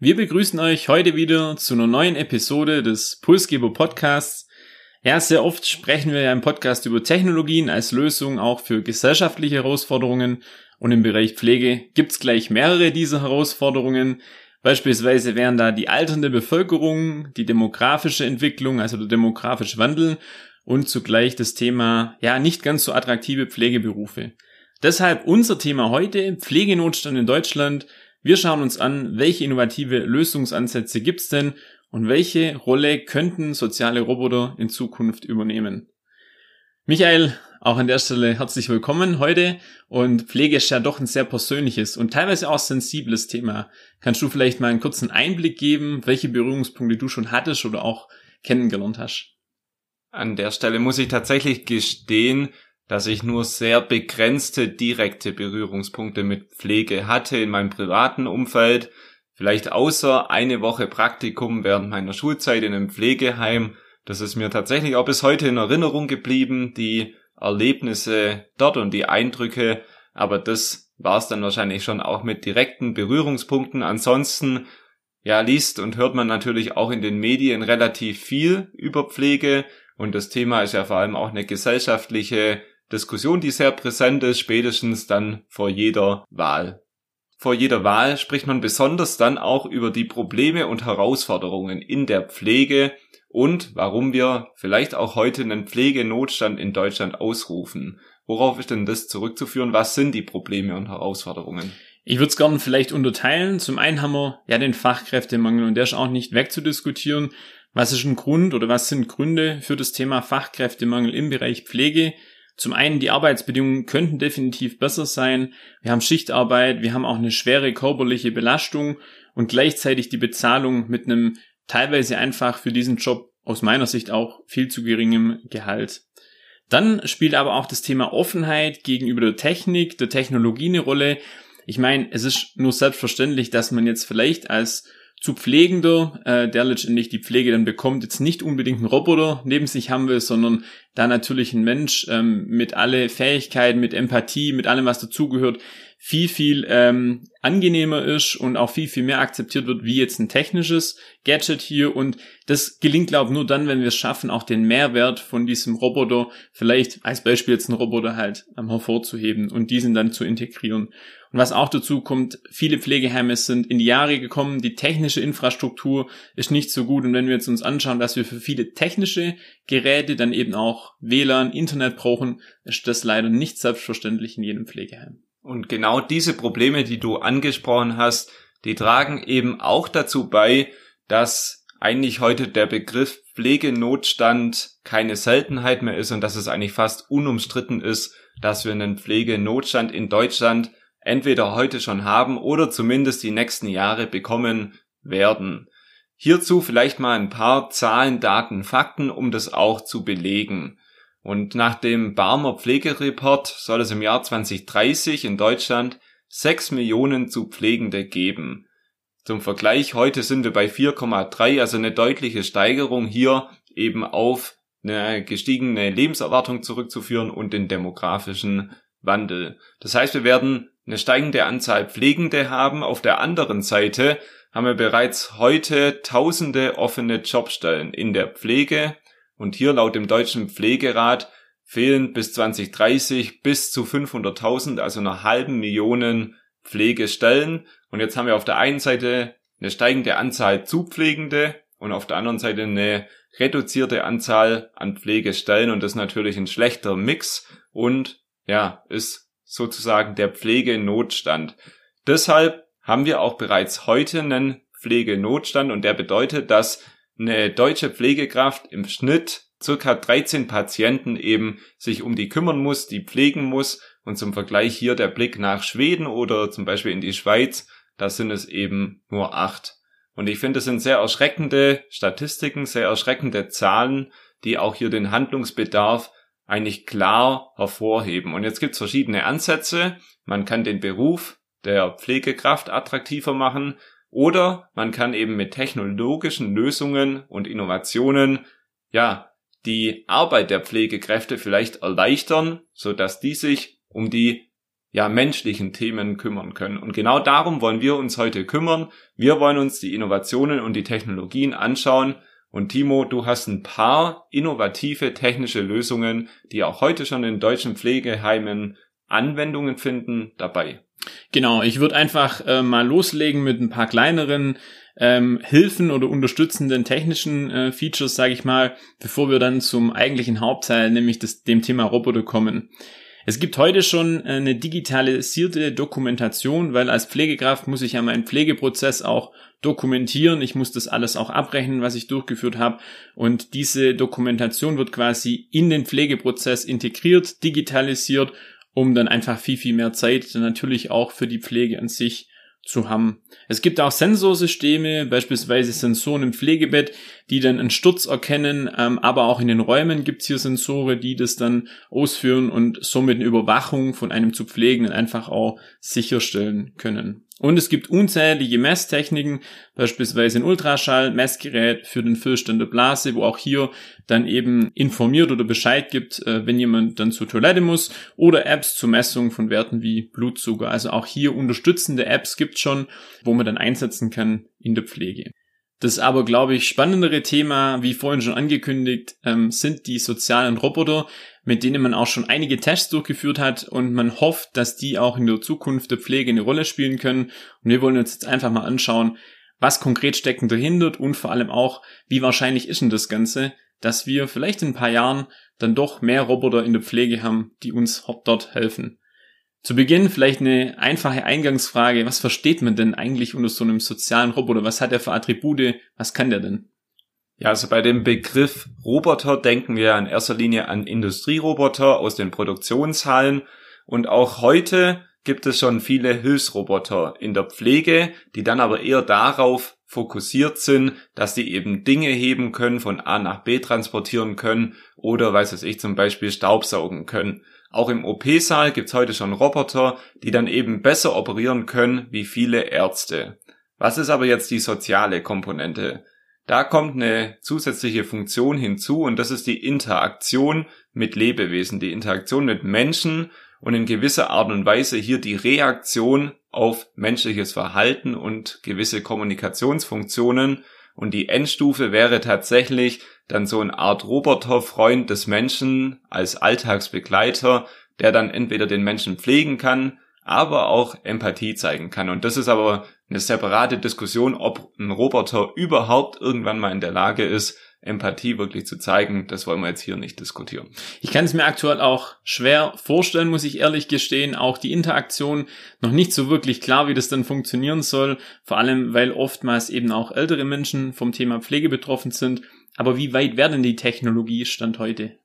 Wir begrüßen euch heute wieder zu einer neuen Episode des Pulsgeber Podcasts. Ja, sehr oft sprechen wir ja im Podcast über Technologien als Lösung auch für gesellschaftliche Herausforderungen und im Bereich Pflege gibt's gleich mehrere dieser Herausforderungen. Beispielsweise wären da die alternde Bevölkerung, die demografische Entwicklung, also der demografische Wandel und zugleich das Thema, ja, nicht ganz so attraktive Pflegeberufe. Deshalb unser Thema heute, Pflegenotstand in Deutschland. Wir schauen uns an, welche innovative Lösungsansätze gibt's denn und welche Rolle könnten soziale Roboter in Zukunft übernehmen? Michael, auch an der Stelle herzlich willkommen heute und Pflege ist ja doch ein sehr persönliches und teilweise auch sensibles Thema. Kannst du vielleicht mal einen kurzen Einblick geben, welche Berührungspunkte du schon hattest oder auch kennengelernt hast? An der Stelle muss ich tatsächlich gestehen, dass ich nur sehr begrenzte direkte Berührungspunkte mit Pflege hatte in meinem privaten Umfeld. Vielleicht außer eine Woche Praktikum während meiner Schulzeit in einem Pflegeheim. Das ist mir tatsächlich auch bis heute in Erinnerung geblieben, die Erlebnisse dort und die Eindrücke. Aber das war es dann wahrscheinlich schon auch mit direkten Berührungspunkten. Ansonsten, ja, liest und hört man natürlich auch in den Medien relativ viel über Pflege. Und das Thema ist ja vor allem auch eine gesellschaftliche Diskussion, die sehr präsent ist, spätestens dann vor jeder Wahl. Vor jeder Wahl spricht man besonders dann auch über die Probleme und Herausforderungen in der Pflege und warum wir vielleicht auch heute einen Pflegenotstand in Deutschland ausrufen. Worauf ist denn das zurückzuführen? Was sind die Probleme und Herausforderungen? Ich würde es gerne vielleicht unterteilen. Zum einen haben wir ja den Fachkräftemangel und der ist auch nicht wegzudiskutieren. Was ist ein Grund oder was sind Gründe für das Thema Fachkräftemangel im Bereich Pflege? Zum einen, die Arbeitsbedingungen könnten definitiv besser sein. Wir haben Schichtarbeit, wir haben auch eine schwere körperliche Belastung und gleichzeitig die Bezahlung mit einem teilweise einfach für diesen Job aus meiner Sicht auch viel zu geringem Gehalt. Dann spielt aber auch das Thema Offenheit gegenüber der Technik, der Technologie eine Rolle. Ich meine, es ist nur selbstverständlich, dass man jetzt vielleicht als zu Pflegender, äh, der letztendlich die Pflege dann bekommt, jetzt nicht unbedingt einen Roboter neben sich haben will, sondern da natürlich ein Mensch ähm, mit alle Fähigkeiten, mit Empathie, mit allem, was dazugehört, viel, viel ähm, angenehmer ist und auch viel, viel mehr akzeptiert wird, wie jetzt ein technisches Gadget hier. Und das gelingt, glaube ich, nur dann, wenn wir es schaffen, auch den Mehrwert von diesem Roboter, vielleicht als Beispiel jetzt einen Roboter halt ähm, hervorzuheben und diesen dann zu integrieren. Und was auch dazu kommt, viele Pflegeheime sind in die Jahre gekommen, die technische Infrastruktur ist nicht so gut. Und wenn wir jetzt uns anschauen, dass wir für viele technische Geräte dann eben auch WLAN, Internet brauchen, ist das leider nicht selbstverständlich in jedem Pflegeheim. Und genau diese Probleme, die du angesprochen hast, die tragen eben auch dazu bei, dass eigentlich heute der Begriff Pflegenotstand keine Seltenheit mehr ist und dass es eigentlich fast unumstritten ist, dass wir einen Pflegenotstand in Deutschland entweder heute schon haben oder zumindest die nächsten Jahre bekommen werden. Hierzu vielleicht mal ein paar Zahlen, Daten, Fakten, um das auch zu belegen. Und nach dem Barmer Pflegereport soll es im Jahr 2030 in Deutschland 6 Millionen zu Pflegende geben. Zum Vergleich, heute sind wir bei 4,3, also eine deutliche Steigerung hier eben auf eine gestiegene Lebenserwartung zurückzuführen und den demografischen Wandel. Das heißt, wir werden eine steigende Anzahl Pflegende haben. Auf der anderen Seite haben wir bereits heute tausende offene Jobstellen in der Pflege und hier laut dem Deutschen Pflegerat fehlen bis 2030 bis zu 500.000, also einer halben Millionen Pflegestellen. Und jetzt haben wir auf der einen Seite eine steigende Anzahl Zupflegende und auf der anderen Seite eine reduzierte Anzahl an Pflegestellen und das ist natürlich ein schlechter Mix und ja, ist sozusagen der Pflegenotstand. Deshalb haben wir auch bereits heute einen Pflegenotstand und der bedeutet, dass eine deutsche Pflegekraft im Schnitt circa 13 Patienten eben sich um die kümmern muss, die pflegen muss. Und zum Vergleich hier der Blick nach Schweden oder zum Beispiel in die Schweiz, da sind es eben nur acht. Und ich finde, es sind sehr erschreckende Statistiken, sehr erschreckende Zahlen, die auch hier den Handlungsbedarf eigentlich klar hervorheben. Und jetzt gibt es verschiedene Ansätze. Man kann den Beruf der Pflegekraft attraktiver machen oder man kann eben mit technologischen Lösungen und Innovationen ja die Arbeit der Pflegekräfte vielleicht erleichtern, so dass die sich um die ja menschlichen Themen kümmern können. Und genau darum wollen wir uns heute kümmern. Wir wollen uns die Innovationen und die Technologien anschauen. Und Timo, du hast ein paar innovative technische Lösungen, die auch heute schon in deutschen Pflegeheimen Anwendungen finden, dabei. Genau, ich würde einfach äh, mal loslegen mit ein paar kleineren ähm, Hilfen oder unterstützenden technischen äh, Features, sage ich mal, bevor wir dann zum eigentlichen Hauptteil, nämlich das, dem Thema Roboter kommen. Es gibt heute schon äh, eine digitalisierte Dokumentation, weil als Pflegekraft muss ich ja meinen Pflegeprozess auch dokumentieren. Ich muss das alles auch abrechnen, was ich durchgeführt habe. Und diese Dokumentation wird quasi in den Pflegeprozess integriert, digitalisiert um dann einfach viel, viel mehr Zeit natürlich auch für die Pflege an sich zu haben. Es gibt auch Sensorsysteme, beispielsweise Sensoren im Pflegebett, die dann einen Sturz erkennen, ähm, aber auch in den Räumen gibt es hier Sensoren, die das dann ausführen und somit eine Überwachung von einem zu Pflegenden einfach auch sicherstellen können. Und es gibt unzählige Messtechniken, beispielsweise ein Ultraschall-Messgerät für den Füllstand der Blase, wo auch hier dann eben informiert oder Bescheid gibt, äh, wenn jemand dann zur Toilette muss, oder Apps zur Messung von Werten wie Blutzucker. Also auch hier unterstützende Apps gibt schon, wo man dann einsetzen kann in der Pflege. Das aber, glaube ich, spannendere Thema, wie vorhin schon angekündigt, ähm, sind die sozialen Roboter, mit denen man auch schon einige Tests durchgeführt hat und man hofft, dass die auch in der Zukunft der Pflege eine Rolle spielen können. Und wir wollen uns jetzt einfach mal anschauen, was konkret steckt dahinter und vor allem auch, wie wahrscheinlich ist denn das Ganze, dass wir vielleicht in ein paar Jahren dann doch mehr Roboter in der Pflege haben, die uns dort helfen. Zu Beginn vielleicht eine einfache Eingangsfrage. Was versteht man denn eigentlich unter so einem sozialen Roboter? Was hat er für Attribute? Was kann der denn? Ja, also bei dem Begriff Roboter denken wir in erster Linie an Industrieroboter aus den Produktionshallen. Und auch heute gibt es schon viele Hilfsroboter in der Pflege, die dann aber eher darauf fokussiert sind, dass sie eben Dinge heben können, von A nach B transportieren können oder, weiß es ich, zum Beispiel Staubsaugen können. Auch im OP-Saal gibt's heute schon Roboter, die dann eben besser operieren können wie viele Ärzte. Was ist aber jetzt die soziale Komponente? Da kommt eine zusätzliche Funktion hinzu und das ist die Interaktion mit Lebewesen, die Interaktion mit Menschen und in gewisser Art und Weise hier die Reaktion auf menschliches Verhalten und gewisse Kommunikationsfunktionen. Und die Endstufe wäre tatsächlich dann so eine Art Roboterfreund des Menschen als Alltagsbegleiter, der dann entweder den Menschen pflegen kann, aber auch Empathie zeigen kann. Und das ist aber eine separate Diskussion, ob ein Roboter überhaupt irgendwann mal in der Lage ist, Empathie wirklich zu zeigen, das wollen wir jetzt hier nicht diskutieren. Ich kann es mir aktuell auch schwer vorstellen, muss ich ehrlich gestehen. Auch die Interaktion noch nicht so wirklich klar, wie das dann funktionieren soll. Vor allem, weil oftmals eben auch ältere Menschen vom Thema Pflege betroffen sind aber wie weit wäre denn die Technologie Stand heute?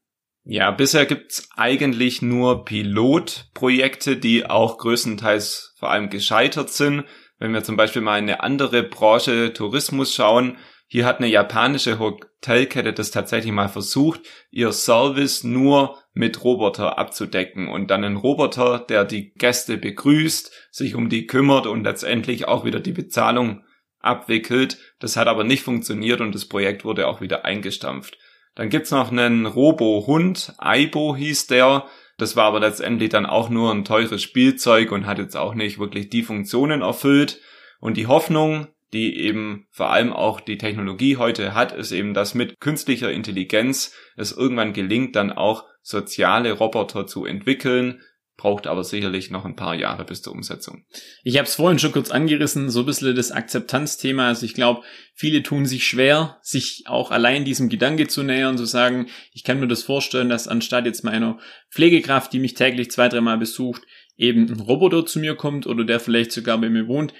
Ja, bisher gibt's eigentlich nur Pilotprojekte, die auch größtenteils vor allem gescheitert sind. Wenn wir zum Beispiel mal in eine andere Branche Tourismus schauen, hier hat eine japanische Hotelkette das tatsächlich mal versucht, ihr Service nur mit Roboter abzudecken und dann ein Roboter, der die Gäste begrüßt, sich um die kümmert und letztendlich auch wieder die Bezahlung abwickelt. Das hat aber nicht funktioniert und das Projekt wurde auch wieder eingestampft. Dann gibt's noch einen Robo-Hund, Aibo hieß der. Das war aber letztendlich dann auch nur ein teures Spielzeug und hat jetzt auch nicht wirklich die Funktionen erfüllt. Und die Hoffnung, die eben vor allem auch die Technologie heute hat, ist eben, dass mit künstlicher Intelligenz es irgendwann gelingt, dann auch soziale Roboter zu entwickeln, braucht aber sicherlich noch ein paar Jahre bis zur Umsetzung. Ich habe es vorhin schon kurz angerissen, so ein bisschen das Akzeptanzthema. Also ich glaube, viele tun sich schwer, sich auch allein diesem Gedanke zu nähern, zu sagen, ich kann mir das vorstellen, dass anstatt jetzt meiner Pflegekraft, die mich täglich zwei, dreimal besucht, eben ein Roboter zu mir kommt oder der vielleicht sogar bei mir wohnt.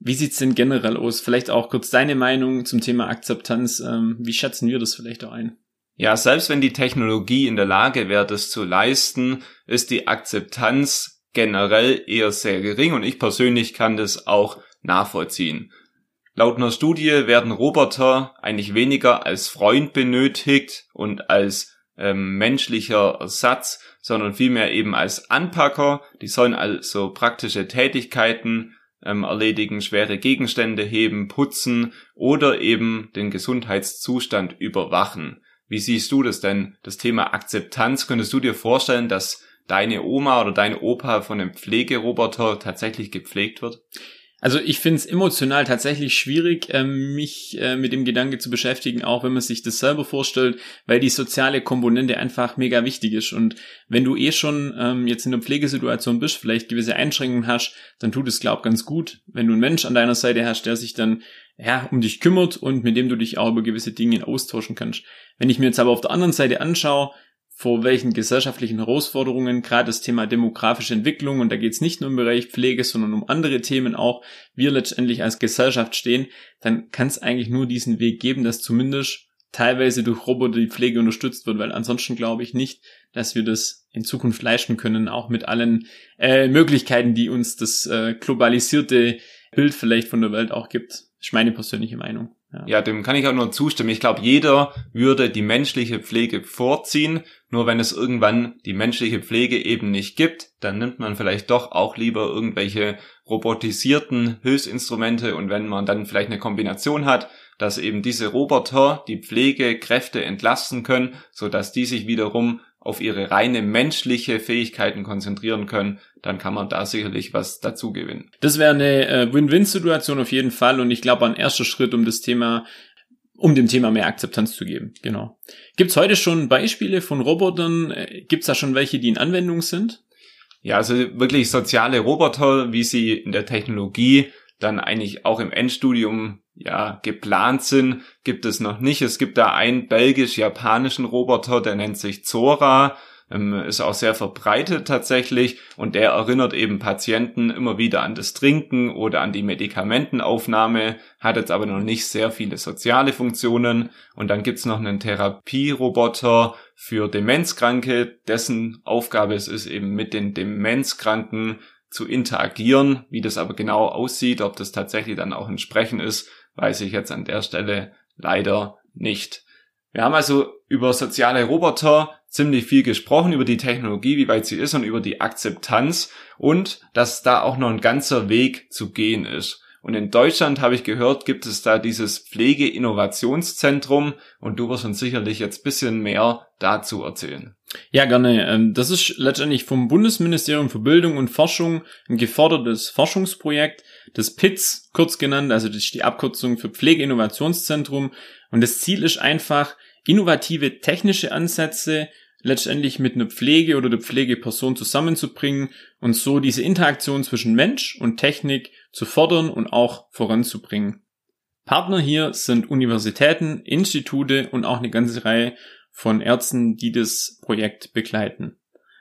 Wie sieht's denn generell aus? Vielleicht auch kurz deine Meinung zum Thema Akzeptanz. Ähm, wie schätzen wir das vielleicht auch ein? Ja, selbst wenn die Technologie in der Lage wäre, das zu leisten, ist die Akzeptanz generell eher sehr gering und ich persönlich kann das auch nachvollziehen. Laut einer Studie werden Roboter eigentlich weniger als Freund benötigt und als ähm, menschlicher Ersatz, sondern vielmehr eben als Anpacker. Die sollen also praktische Tätigkeiten ähm, erledigen, schwere Gegenstände heben, putzen oder eben den Gesundheitszustand überwachen. Wie siehst du das denn? Das Thema Akzeptanz, könntest du dir vorstellen, dass deine Oma oder dein Opa von einem Pflegeroboter tatsächlich gepflegt wird? Also ich finde es emotional tatsächlich schwierig, ähm, mich äh, mit dem Gedanke zu beschäftigen, auch wenn man sich das selber vorstellt, weil die soziale Komponente einfach mega wichtig ist. Und wenn du eh schon ähm, jetzt in einer Pflegesituation bist, vielleicht gewisse Einschränkungen hast, dann tut es, glaub ganz gut, wenn du einen Mensch an deiner Seite hast, der sich dann ja, um dich kümmert und mit dem du dich auch über gewisse Dinge austauschen kannst. Wenn ich mir jetzt aber auf der anderen Seite anschaue, vor welchen gesellschaftlichen Herausforderungen gerade das Thema demografische Entwicklung, und da geht es nicht nur im Bereich Pflege, sondern um andere Themen auch, wir letztendlich als Gesellschaft stehen, dann kann es eigentlich nur diesen Weg geben, dass zumindest teilweise durch Roboter die Pflege unterstützt wird, weil ansonsten glaube ich nicht, dass wir das in Zukunft leisten können, auch mit allen äh, Möglichkeiten, die uns das äh, globalisierte Bild vielleicht von der Welt auch gibt. Das ist meine persönliche Meinung. Ja. ja, dem kann ich auch nur zustimmen. Ich glaube, jeder würde die menschliche Pflege vorziehen. Nur wenn es irgendwann die menschliche Pflege eben nicht gibt, dann nimmt man vielleicht doch auch lieber irgendwelche robotisierten Hilfsinstrumente und wenn man dann vielleicht eine Kombination hat, dass eben diese Roboter die Pflegekräfte entlasten können, so dass die sich wiederum auf ihre reine menschliche Fähigkeiten konzentrieren können, dann kann man da sicherlich was dazu gewinnen. Das wäre eine äh, Win-Win-Situation auf jeden Fall und ich glaube ein erster Schritt, um das Thema um dem Thema mehr Akzeptanz zu geben. Genau. Gibt es heute schon Beispiele von Robotern? Äh, Gibt es da schon welche, die in Anwendung sind? Ja, also wirklich soziale Roboter, wie sie in der Technologie dann eigentlich auch im Endstudium ja geplant sind, gibt es noch nicht. Es gibt da einen belgisch-japanischen Roboter, der nennt sich Zora, ähm, ist auch sehr verbreitet tatsächlich und der erinnert eben Patienten immer wieder an das Trinken oder an die Medikamentenaufnahme, hat jetzt aber noch nicht sehr viele soziale Funktionen und dann gibt's noch einen Therapieroboter für Demenzkranke, dessen Aufgabe es ist eben mit den Demenzkranken zu interagieren. Wie das aber genau aussieht, ob das tatsächlich dann auch entsprechend ist, weiß ich jetzt an der Stelle leider nicht. Wir haben also über soziale Roboter ziemlich viel gesprochen, über die Technologie, wie weit sie ist und über die Akzeptanz und dass da auch noch ein ganzer Weg zu gehen ist. Und in Deutschland habe ich gehört, gibt es da dieses Pflegeinnovationszentrum und du wirst uns sicherlich jetzt bisschen mehr dazu erzählen. Ja, gerne. Ähm, das ist letztendlich vom Bundesministerium für Bildung und Forschung ein gefördertes Forschungsprojekt, das PITS kurz genannt, also das ist die Abkürzung für Pflegeinnovationszentrum. Und das Ziel ist einfach, innovative technische Ansätze letztendlich mit einer Pflege oder der Pflegeperson zusammenzubringen und so diese Interaktion zwischen Mensch und Technik zu fördern und auch voranzubringen. Partner hier sind Universitäten, Institute und auch eine ganze Reihe von Ärzten, die das Projekt begleiten.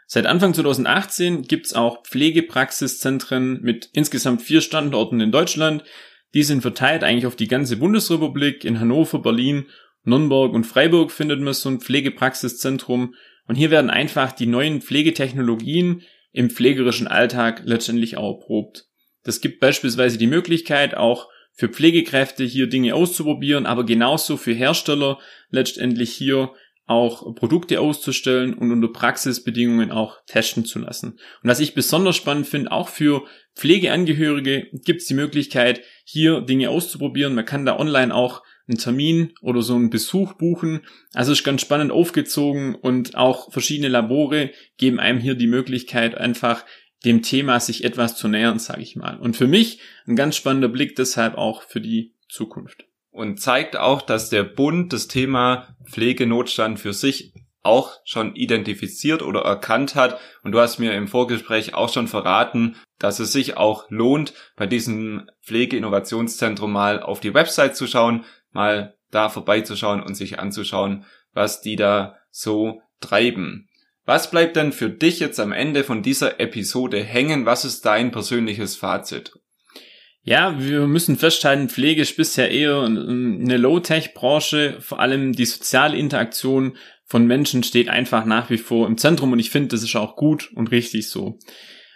Seit Anfang 2018 gibt's auch Pflegepraxiszentren mit insgesamt vier Standorten in Deutschland. Die sind verteilt eigentlich auf die ganze Bundesrepublik. In Hannover, Berlin, Nürnberg und Freiburg findet man so ein Pflegepraxiszentrum und hier werden einfach die neuen Pflegetechnologien im pflegerischen Alltag letztendlich auch erprobt. Das gibt beispielsweise die Möglichkeit, auch für Pflegekräfte hier Dinge auszuprobieren, aber genauso für Hersteller letztendlich hier auch Produkte auszustellen und unter Praxisbedingungen auch testen zu lassen. Und was ich besonders spannend finde, auch für Pflegeangehörige gibt es die Möglichkeit, hier Dinge auszuprobieren. Man kann da online auch einen Termin oder so einen Besuch buchen. Also ist ganz spannend aufgezogen und auch verschiedene Labore geben einem hier die Möglichkeit, einfach dem Thema sich etwas zu nähern, sage ich mal. Und für mich ein ganz spannender Blick deshalb auch für die Zukunft. Und zeigt auch, dass der Bund das Thema Pflegenotstand für sich auch schon identifiziert oder erkannt hat. Und du hast mir im Vorgespräch auch schon verraten, dass es sich auch lohnt, bei diesem Pflegeinnovationszentrum mal auf die Website zu schauen, mal da vorbeizuschauen und sich anzuschauen, was die da so treiben. Was bleibt denn für dich jetzt am Ende von dieser Episode hängen? Was ist dein persönliches Fazit? Ja, wir müssen festhalten, Pflege ist bisher eher eine Low-Tech-Branche. Vor allem die soziale Interaktion von Menschen steht einfach nach wie vor im Zentrum und ich finde, das ist auch gut und richtig so.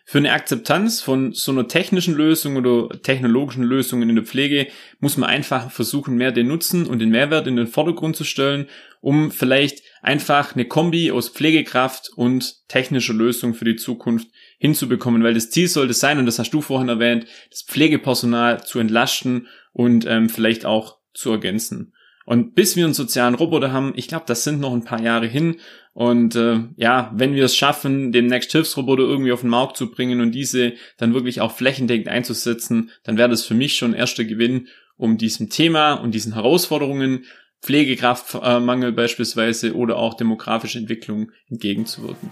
Für eine Akzeptanz von so einer technischen Lösung oder technologischen Lösungen in der Pflege muss man einfach versuchen, mehr den Nutzen und den Mehrwert in den Vordergrund zu stellen, um vielleicht einfach eine Kombi aus Pflegekraft und technischer Lösung für die Zukunft hinzubekommen, weil das Ziel sollte sein, und das hast du vorhin erwähnt, das Pflegepersonal zu entlasten und ähm, vielleicht auch zu ergänzen. Und bis wir einen sozialen Roboter haben, ich glaube, das sind noch ein paar Jahre hin. Und äh, ja, wenn wir es schaffen, den Next Hilfsroboter irgendwie auf den Markt zu bringen und diese dann wirklich auch flächendeckend einzusetzen, dann wäre das für mich schon erster Gewinn, um diesem Thema und diesen Herausforderungen, Pflegekraftmangel beispielsweise oder auch demografische Entwicklung entgegenzuwirken.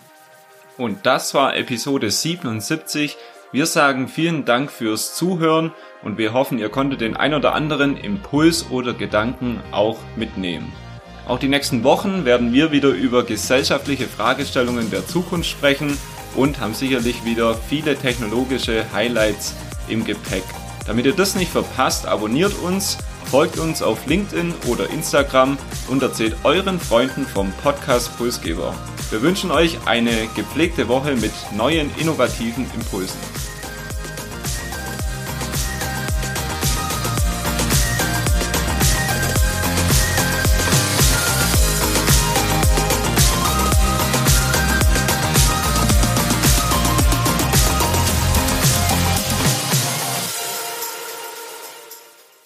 Und das war Episode 77. Wir sagen vielen Dank fürs Zuhören und wir hoffen, ihr konntet den ein oder anderen Impuls oder Gedanken auch mitnehmen. Auch die nächsten Wochen werden wir wieder über gesellschaftliche Fragestellungen der Zukunft sprechen und haben sicherlich wieder viele technologische Highlights im Gepäck. Damit ihr das nicht verpasst, abonniert uns, folgt uns auf LinkedIn oder Instagram und erzählt euren Freunden vom Podcast Pulsgeber. Wir wünschen euch eine gepflegte Woche mit neuen innovativen Impulsen.